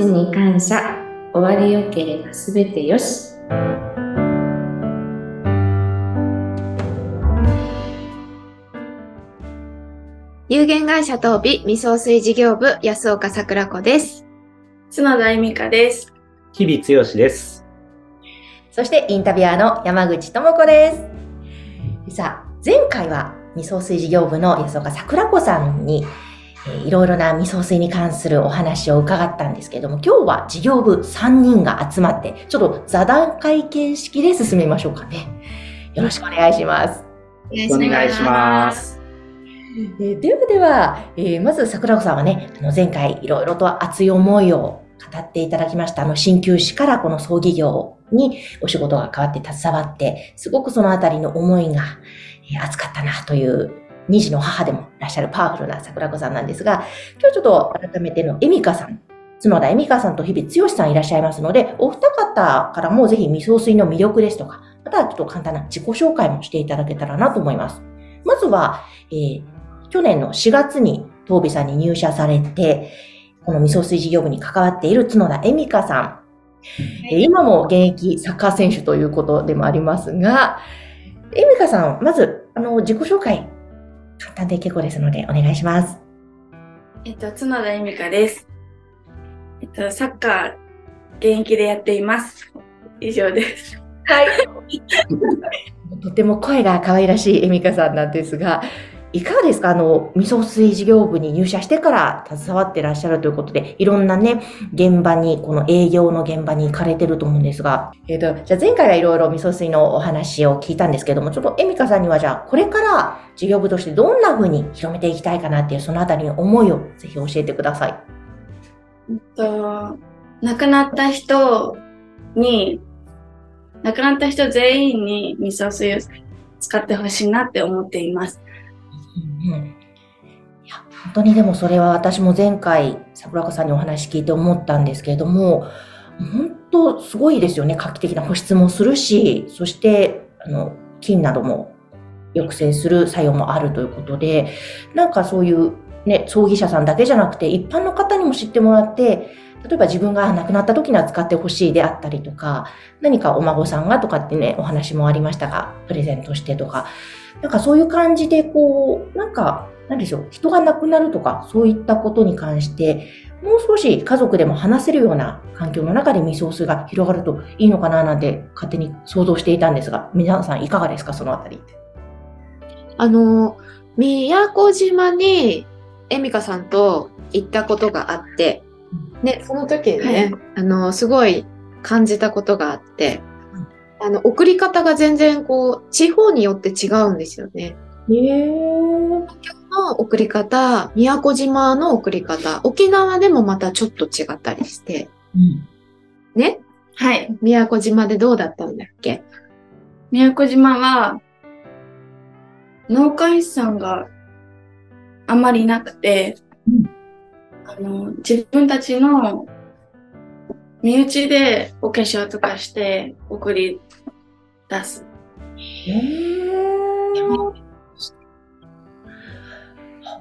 ちに感謝。終わりよければすべてよし。有限会社東美未送水事業部安岡桜子です。角田恵美香です。日々剛です。そしてインタビュアーの山口智子です。さあ、前回は味噌水事業部の安岡桜子さんに、えーいろいろな味噌水に関するお話を伺ったんですけれども、今日は事業部3人が集まって、ちょっと座談会形式で進めましょうかね。よろしくお願いします。お願いします。えーではでは、えーまず桜子さんはね、あの前回いろいろと熱い思いを語っていただきました。あの、鍼灸師からこの葬儀業にお仕事が変わって携わって、すごくそのあたりの思いが、えー熱かったなという、二児の母でもいらっしゃるパワフルな桜子さんなんですが、今日ちょっと改めてのエミカさん、角田エミカさんと日々剛さんいらっしゃいますので、お二方からもぜひ味噌水の魅力ですとか、またはちょっと簡単な自己紹介もしていただけたらなと思います。まずは、えー去年の4月に東美さんに入社されて、この味噌水事業部に関わっている角田恵美香さん。えー今も現役サッカー選手ということでもありますが、恵美香さん、まず、あの、自己紹介、簡単で結構ですので、お願いします。えっと、角田恵美香です。えっと、サッカー、現役でやっています。以上です。はい。とても声が可愛らしい恵美香さんなんですが、いかがですか？あの、味噌水事業部に入社してから携わってらっしゃるということで、いろんなね、現場に、この営業の現場に行かれてると思うんですが、えっ、と、じゃあ前回はいろいろ味噌水のお話を聞いたんですけども、ちょっと恵美香さんにはじゃあ、これから事業部としてどんな風に広めていきたいかなっていう、そのあたりの思いをぜひ教えてください。えっと、亡くなった人に、亡くなった人全員に味噌水を使ってほしいなって思っています。うん。いや本当にでもそれは私も前回桜子さんにお話聞いて思ったんですけれども本当すごいですよね。画期的な保湿もするしそしてあの菌なども抑制する作用もあるということでなんかそういうね葬儀社さんだけじゃなくて一般の方にも知ってもらって例えば自分が亡くなった時には使ってほしいであったりとか何かお孫さんがとかってねお話もありましたがプレゼントしてとかなんかそういう感じで、こう、なんか、なんでしょう、人が亡くなるとか、そういったことに関して、もう少し家族でも話せるような環境の中で味噌水が広がるといいのかななんて勝手に想像していたんですが、皆さんいかがですか、そのあたり。あの、宮古島にエミカさんと行ったことがあって、ね、その時にね、あの、すごい感じたことがあって、あの、送り方が全然こう、地方によって違うんですよね。へー。の送り方、宮古島の送り方、沖縄でもまたちょっと違ったりして、うん。ね、はい。宮古島でどうだったんだっけ？宮古島は、農家さんがあまりなくて、うんあの、自分たちの身内でお化粧とかして送り出す。へー。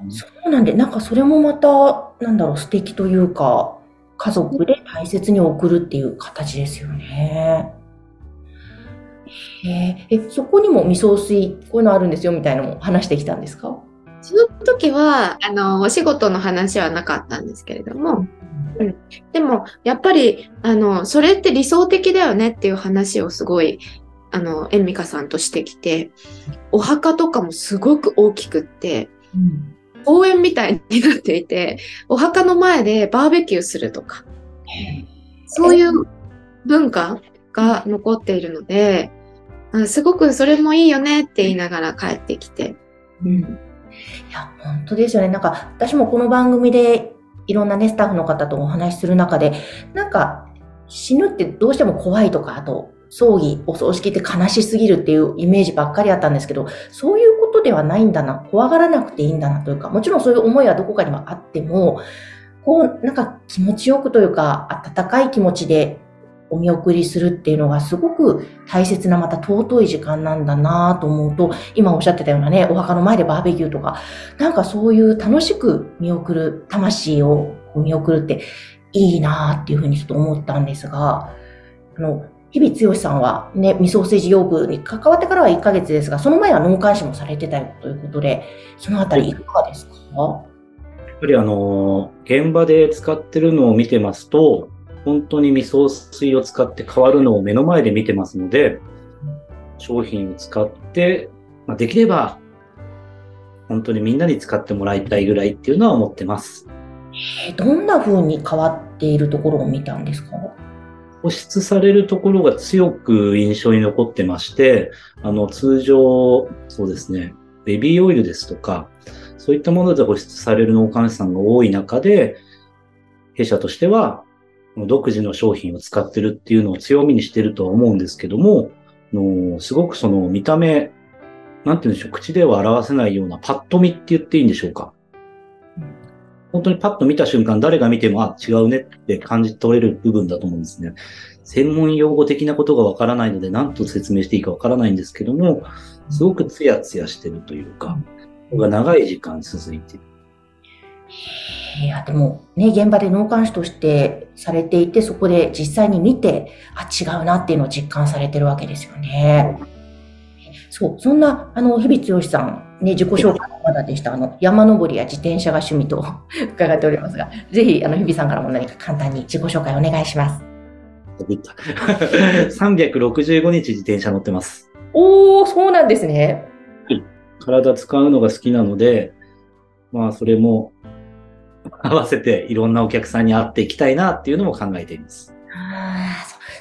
そうなんで、なんかそれもまた、なんだろう、素敵というか、家族で大切に送るっていう形ですよね。へーえ、そこにも味噌水、こういうのあるんですよみたいなのも話してきたんですか？その時は、あの、お仕事の話はなかったんですけれども、でも、やっぱり、あの、それって理想的だよねっていう話をすごい、あの、エンミカさんとしてきて、お墓とかもすごく大きくって、うん。公園みたいになっていて、お墓の前でバーベキューするとか、そういう文化が残っているので、すごくそれもいいよねって言いながら帰ってきて、うん。いや、本当ですよね。なんか、私もこの番組でいろんなね、スタッフの方とお話しする中で、なんか、死ぬってどうしても怖いとか、あと、葬儀、お葬式って悲しすぎるっていうイメージばっかりあったんですけど、そういうことではないんだな、怖がらなくていいんだなというか、もちろんそういう思いはどこかにもあっても、こう、なんか気持ちよくというか、温かい気持ちでお見送りするっていうのがすごく大切なまた尊い時間なんだなと思うと、今おっしゃってたようなね、お墓の前でバーベキューとか、なんかそういう楽しく見送る、魂を見送るって、いいなっていうふうにちょっと思ったんですが、あの、日々剛さんはね、味噌製事業部に関わってからは1ヶ月ですが、その前は農監視もされてたよということで、そのあたりいかがですか？やっぱりあの、現場で使ってるのを見てますと、本当に味噌水を使って変わるのを目の前で見てますので、商品を使って、まあ、できれば、本当にみんなに使ってもらいたいぐらいっていうのは思ってます。どんな風に変わっているところを見たんですか？保湿されるところが強く印象に残ってまして、あの、通常、そうですね、ベビーオイルですとか、そういったもので保湿される農家さんが多い中で、弊社としては、独自の商品を使ってるっていうのを強みにしてるとは思うんですけども、のすごくその見た目、なんて言うんでしょう、口では表せないようなパッと見って言っていいんでしょうか？本当にパッと見た瞬間、誰が見ても、あ、違うねって感じ取れる部分だと思うんですね。専門用語的なことがわからないので、何と説明していいかわからないんですけども、すごくツヤツヤしてるというか、が長い時間続いてる。いや、でもね、現場で農監視としてされていて、そこで実際に見て、あ、違うなっていうのを実感されてるわけですよね。そう、そんな、あの、日々剛さん、ね、自己紹介まだでした、あの、山登りや自転車が趣味と 伺っておりますが、ぜひ、あの、日々さんからも何か簡単に自己紹介お願いします。365日自転車乗ってます。おー、そうなんですね。体使うのが好きなので、まあ、それも合わせていろんなお客さんに会っていきたいなっていうのも考えています。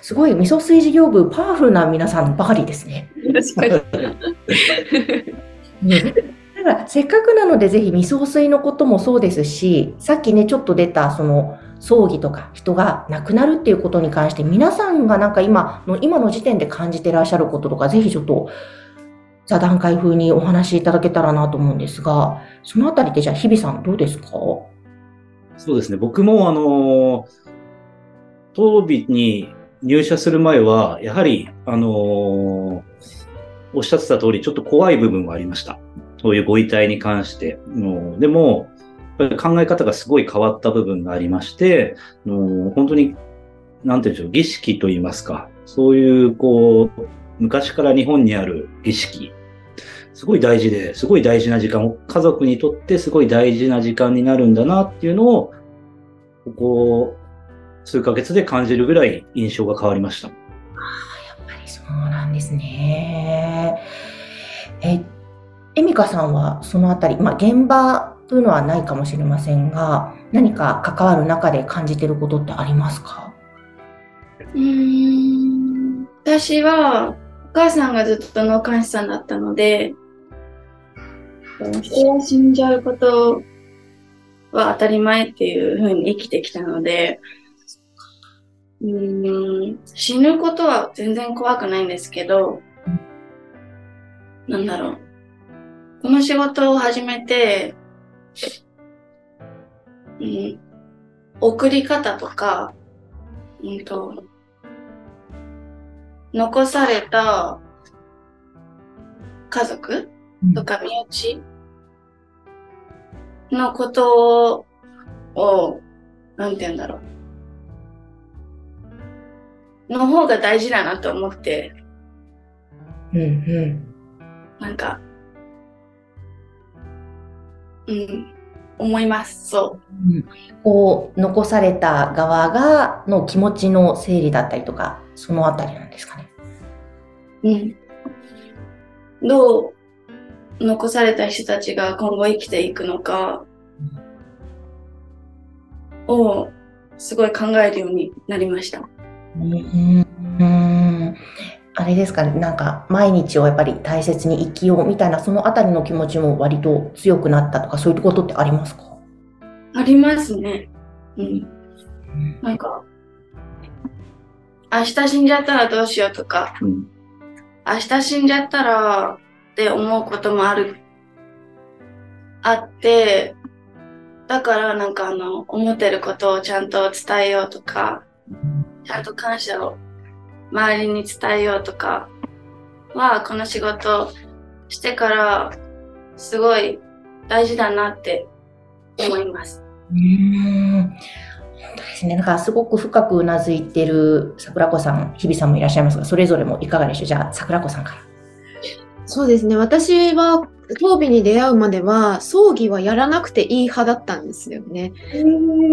すごい味噌水事業部パワフルな皆さんばかりですね。確かに。だからせっかくなのでぜひ味噌水のこともそうですし、さっきねちょっと出たその葬儀とか人が亡くなるっていうことに関して皆さんがなんか今の今の時点で感じてらっしゃることとかぜひちょっと座談会風にお話しいただけたらなと思うんですが、そのあたりでじゃあ日比さんどうですか？そうですね。僕もあの、当日に入社する前は、やはり、あのおっしゃってた通り、ちょっと怖い部分はありました。そういうご遺体に関して。のでも、考え方がすごい変わった部分がありまして、の本当に、なんていうんでしょう、儀式といいますか、そういう、こう、昔から日本にある儀式、すごい大事で、すごい大事な時間を、家族にとってすごい大事な時間になるんだなっていうのを、ここ数ヶ月で感じるぐらい印象が変わりました。ああ、やっぱりそうなんですね。え、エミカさんはそのあたり、まあ、現場というのはないかもしれませんが、何か関わる中で感じてることってありますか？うん、私は、お母さんがずっと農家師さんだったので、人が死んじゃうことは当たり前っていうふうに生きてきたので、うん死ぬことは全然怖くないんですけど、なんだろう。この仕事を始めて、うん、送り方とか、うんと、残された家族とか身内のことを、なんて言うんだろう。の方が大事だなと思って。うんうん。なんか、うん、思います。そう。うん、こう、残された側が、の気持ちの整理だったりとか、そのあたりなんですかね。うん。どう残された人たちが今後生きていくのかをすごい考えるようになりました。うんあれですかね、なんか毎日をやっぱり大切に生きようみたいな、そのあたりの気持ちも割と強くなったとか、そういうことってありますか？ありますね。うん。なんか、明日死んじゃったらどうしようとか、うん、明日死んじゃったらって思うこともある、あって、だからなんかあの、思ってることをちゃんと伝えようとか、ちゃんと感謝を周りに伝えようとかは、この仕事してからすごい大事だなって思います。うん本当ですね。なんかすごく深くうなずいてる桜子さん、日比さんもいらっしゃいますが、それぞれもいかがでしょう？じゃあ、桜子さんから。そうですね。私は、当美に出会うまでは、葬儀はやらなくていい派だったんですよね。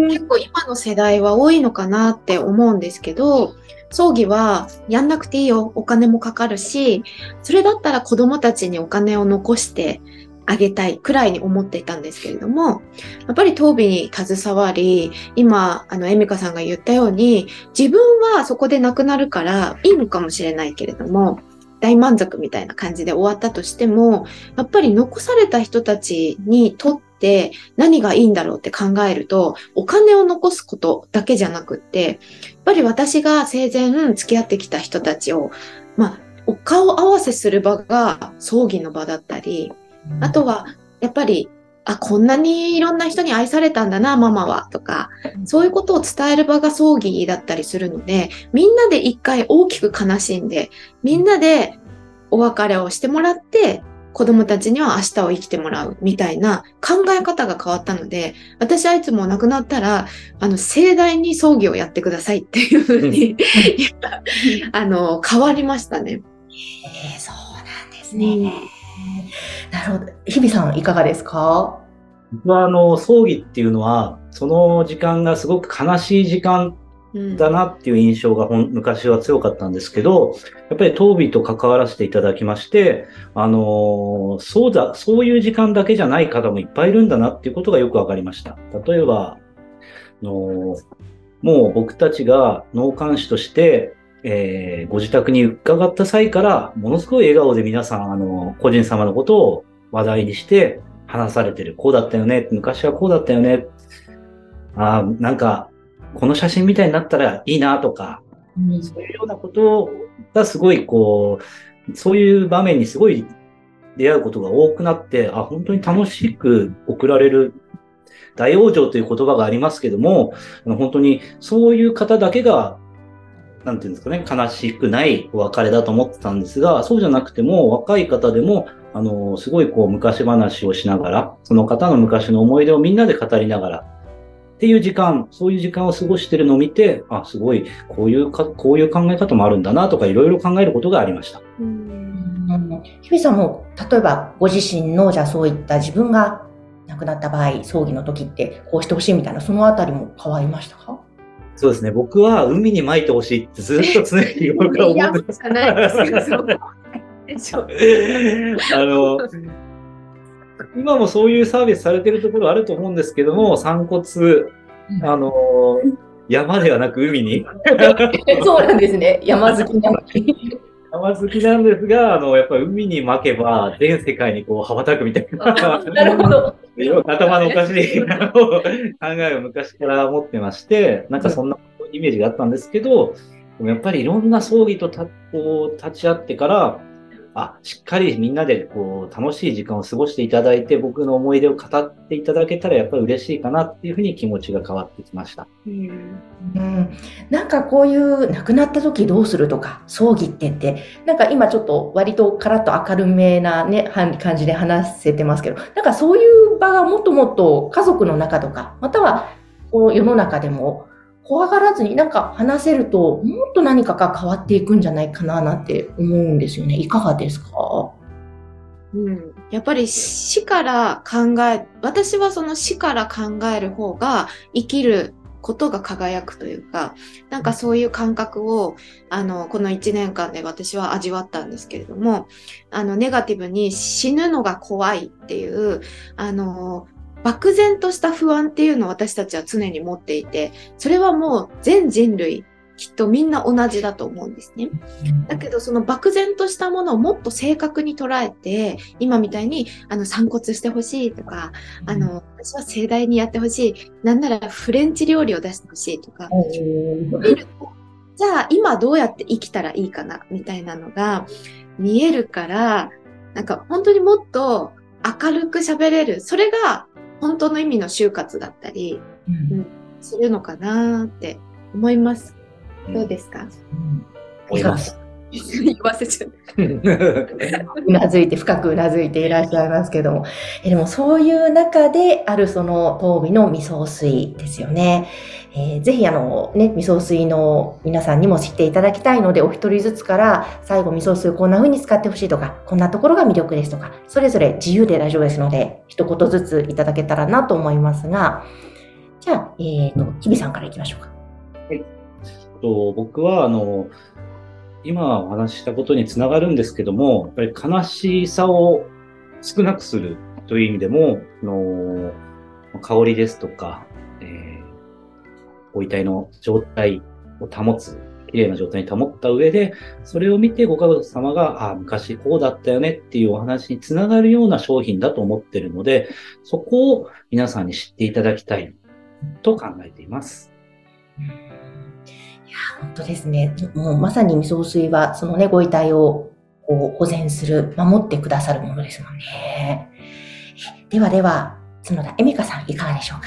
結構今の世代は多いのかなって思うんですけど、葬儀はやんなくていいよ。お金もかかるし、それだったら子供たちにお金を残してあげたいくらいに思っていたんですけれども、やっぱり当備に携わり、今、あの、エミカさんが言ったように、自分はそこで亡くなるからいいのかもしれないけれども、大満足みたいな感じで終わったとしても、やっぱり残された人たちにとって何がいいんだろうって考えると、お金を残すことだけじゃなくって、やっぱり私が生前付き合ってきた人たちを、まあ、お顔合わせする場が葬儀の場だったり、あとは、やっぱり、あ、こんなにいろんな人に愛されたんだな、ママは、とか、そういうことを伝える場が葬儀だったりするので、みんなで一回大きく悲しんで、みんなでお別れをしてもらって、子供たちには明日を生きてもらうみたいな考え方が変わったので、私はいつも亡くなったら、あの、盛大に葬儀をやってくださいっていうふうに、あの、変わりましたね。えー、そうなんですね。うんなるほど。日比さん、いかがですか？僕は、あの、葬儀っていうのは、その時間がすごく悲しい時間だなっていう印象が昔は強かったんですけど、やっぱり当備と関わらせていただきまして、あの、そうだ、そういう時間だけじゃない方もいっぱいいるんだなっていうことがよくわかりました。例えば、のもう僕たちが脳幹視としてえー、ご自宅に伺った際から、ものすごい笑顔で皆さん、あの、個人様のことを話題にして話されてる。こうだったよね。昔はこうだったよね。あなんか、この写真みたいになったらいいなとか、うん、そういうようなことがすごいこう、そういう場面にすごい出会うことが多くなって、あ、本当に楽しく送られる大往生という言葉がありますけども、本当にそういう方だけがなんていうんですかね、悲しくないお別れだと思ってたんですが、そうじゃなくても、若い方でも、あの、すごいこう、昔話をしながら、その方の昔の思い出をみんなで語りながら、っていう時間、そういう時間を過ごしてるのを見て、あ、すごい、こういうか、こういう考え方もあるんだなとか、いろいろ考えることがありました。うん。日比さんも、例えば、ご自身の、じゃあそういった自分が亡くなった場合、葬儀の時って、こうしてほしいみたいな、そのあたりも変わりましたか？そうですね。僕は海に撒いてほしいってずっと常に僕は思ってます。あの、今もそういうサービスされてるところあると思うんですけども、散骨、あの、山ではなく海に。そうなんですね。山好きなのに。山好きなんですが、あの、やっぱり海に巻けば全世界にこう羽ばたくみたいな。なるほど。頭のおかしい考えを昔から持ってまして、なんかそんなイメージがあったんですけど、やっぱりいろんな葬儀とたこう立ち会ってから、あ、しっかりみんなでこう楽しい時間を過ごしていただいて、僕の思い出を語っていただけたらやっぱり嬉しいかなっていうふうに気持ちが変わってきました。うん、なんかこういう亡くなった時どうするとか、葬儀ってって、なんか今ちょっと割とカラッと明るめなね、感じで話せてますけど、なんかそういう場がもっともっと家族の中とか、またはこの世の中でも怖がらずになんか話せると、もっと何かが変わっていくんじゃないかななんて思うんですよね。いかがですか？うん、やっぱり死から考え、私はその死から考える方が生きることが輝くというか、なんかそういう感覚を、あの、この1年間で私は味わったんですけれども、あの、ネガティブに死ぬのが怖いっていう、あの、漠然とした不安っていうのを私たちは常に持っていて、それはもう全人類きっとみんな同じだと思うんですね。だけどその漠然としたものをもっと正確に捉えて、今みたいにあの散骨してほしいとか、あの、私は盛大にやってほしい。なんならフレンチ料理を出してほしいとか、じゃあ今どうやって生きたらいいかなみたいなのが見えるから、なんか本当にもっと明るく喋れる。それが本当の意味の就活だったり、うん、するのかなって思います。どうですか、うん、思います。言わせちゃう。うなずいて、深くうなずいていらっしゃいますけども。えでもそういう中であるその当美の味噌水ですよね。えー、ぜひあのね、味噌水の皆さんにも知っていただきたいので、お一人ずつから最後味噌水こんな風に使ってほしいとか、こんなところが魅力ですとか、それぞれ自由で大丈夫ですので、一言ずついただけたらなと思いますが、じゃあ、えっ、ー、と、日比さんからいきましょうか。はい。と僕は、あの、今お話したことにつながるんですけども、やっぱり悲しさを少なくするという意味でも、の香りですとか、ご遺体の状態を保つ、綺麗な状態に保った上で、それを見てご家族様が、ああ、昔こうだったよねっていうお話につながるような商品だと思ってるので、そこを皆さんに知っていただきたいと考えています。本当ですね。もうまさに味噌水は、そのね、ご遺体をこう保全する、守ってくださるものですもんね。ではでは、角田恵美香さん、いかがでしょうか？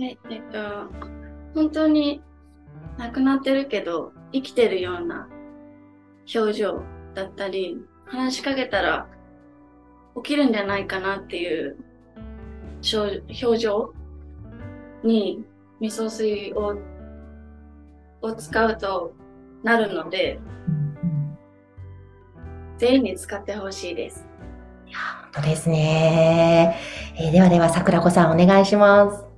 はい、えっと、本当に亡くなってるけど、生きてるような表情だったり、話しかけたら起きるんじゃないかなっていう表情に味噌水をを使うとなるので、全員に使ってほしいです。いや、本当ですね。えー、ではでは、桜子さんお願いします。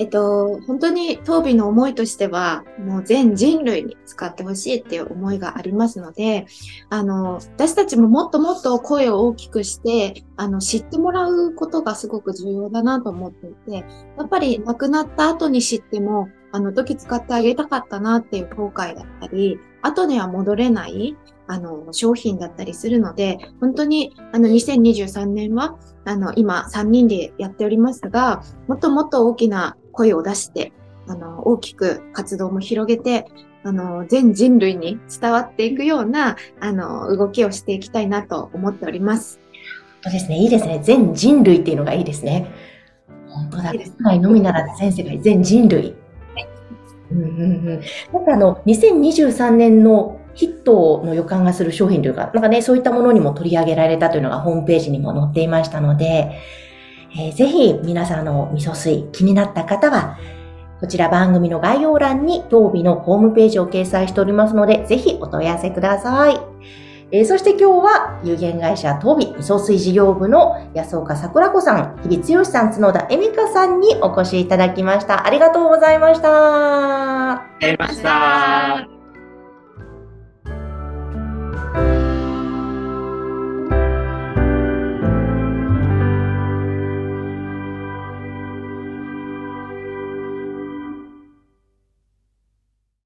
えっと、本当に当美の思いとしては、もう全人類に使ってほしいっていう思いがありますので、あの、私たちももっともっと声を大きくして、あの、知ってもらうことがすごく重要だなと思っていて、やっぱり亡くなった後に知っても、あの時使ってあげたかったなっていう後悔だったり、後には戻れない、あの、商品だったりするので、本当に、あの、2023年は、あの、今3人でやっておりますが、もっともっと大きな声を出して、あの、大きく活動も広げて、あの、全人類に伝わっていくような、あの、動きをしていきたいなと思っております。そうですね。いいですね。全人類っていうのがいいですね。本当だ。世界のみならず全世界、全人類。うんうんうん、なんかあの、2023年のヒットの予感がする商品というか、なんかね、そういったものにも取り上げられたというのがホームページにも載っていましたので、えー、ぜひ皆さんの味噌水気になった方は、こちら番組の概要欄に当日のホームページを掲載しておりますので、ぜひお問い合わせください。えー、そして今日は有限会社東美味噌水事業部の安岡桜子さん、日比剛さん、角田恵美香さんにお越しいただきました。ありがとうございました。ありがとうございました。